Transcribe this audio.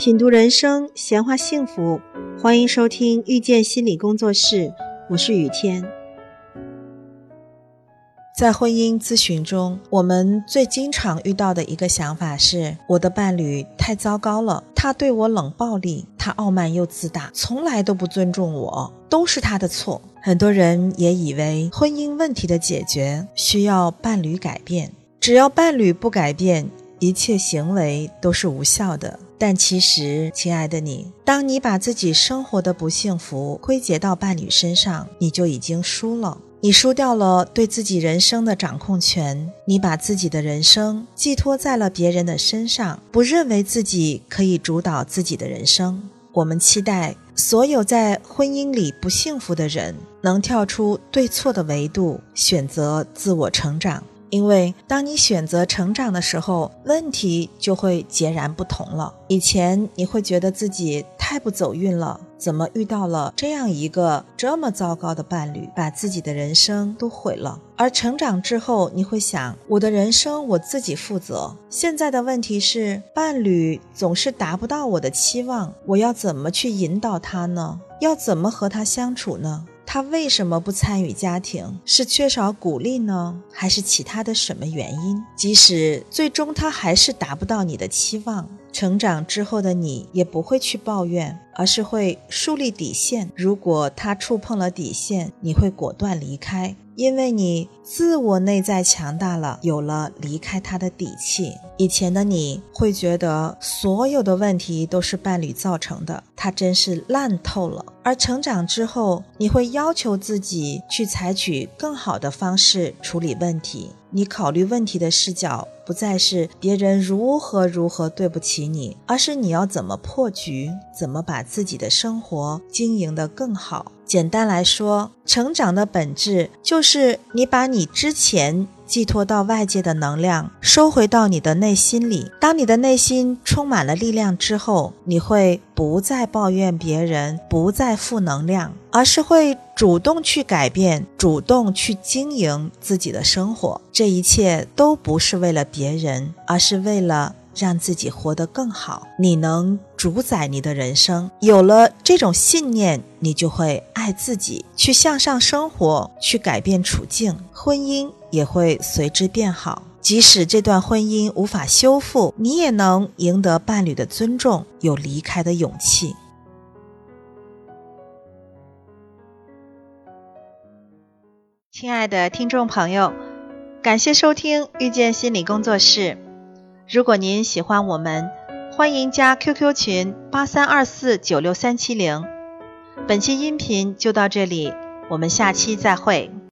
品读人生，闲话幸福，欢迎收听遇见心理工作室，我是雨天。在婚姻咨询中，我们最经常遇到的一个想法是：我的伴侣太糟糕了，他对我冷暴力，他傲慢又自大，从来都不尊重我，都是他的错。很多人也以为婚姻问题的解决需要伴侣改变，只要伴侣不改变，一切行为都是无效的。但其实，亲爱的你，当你把自己生活的不幸福归结到伴侣身上，你就已经输了。你输掉了对自己人生的掌控权，你把自己的人生寄托在了别人的身上，不认为自己可以主导自己的人生。我们期待所有在婚姻里不幸福的人能跳出对错的维度，选择自我成长。因为当你选择成长的时候，问题就会截然不同了。以前你会觉得自己太不走运了，怎么遇到了这样一个这么糟糕的伴侣，把自己的人生都毁了？而成长之后，你会想，我的人生我自己负责。现在的问题是，伴侣总是达不到我的期望，我要怎么去引导他呢？要怎么和他相处呢？他为什么不参与家庭？是缺少鼓励呢，还是其他的什么原因？即使最终他还是达不到你的期望，成长之后的你也不会去抱怨，而是会树立底线。如果他触碰了底线，你会果断离开。因为你自我内在强大了，有了离开他的底气。以前的你会觉得所有的问题都是伴侣造成的，他真是烂透了。而成长之后，你会要求自己去采取更好的方式处理问题。你考虑问题的视角不再是别人如何如何对不起你，而是你要怎么破局，怎么把自己的生活经营得更好。简单来说，成长的本质就是你把你之前寄托到外界的能量收回到你的内心里。当你的内心充满了力量之后，你会不再抱怨别人，不再负能量，而是会主动去改变，主动去经营自己的生活。这一切都不是为了别人，而是为了。让自己活得更好，你能主宰你的人生。有了这种信念，你就会爱自己，去向上生活，去改变处境，婚姻也会随之变好。即使这段婚姻无法修复，你也能赢得伴侣的尊重，有离开的勇气。亲爱的听众朋友，感谢收听遇见心理工作室。如果您喜欢我们，欢迎加 QQ 群八三二四九六三七零。本期音频就到这里，我们下期再会。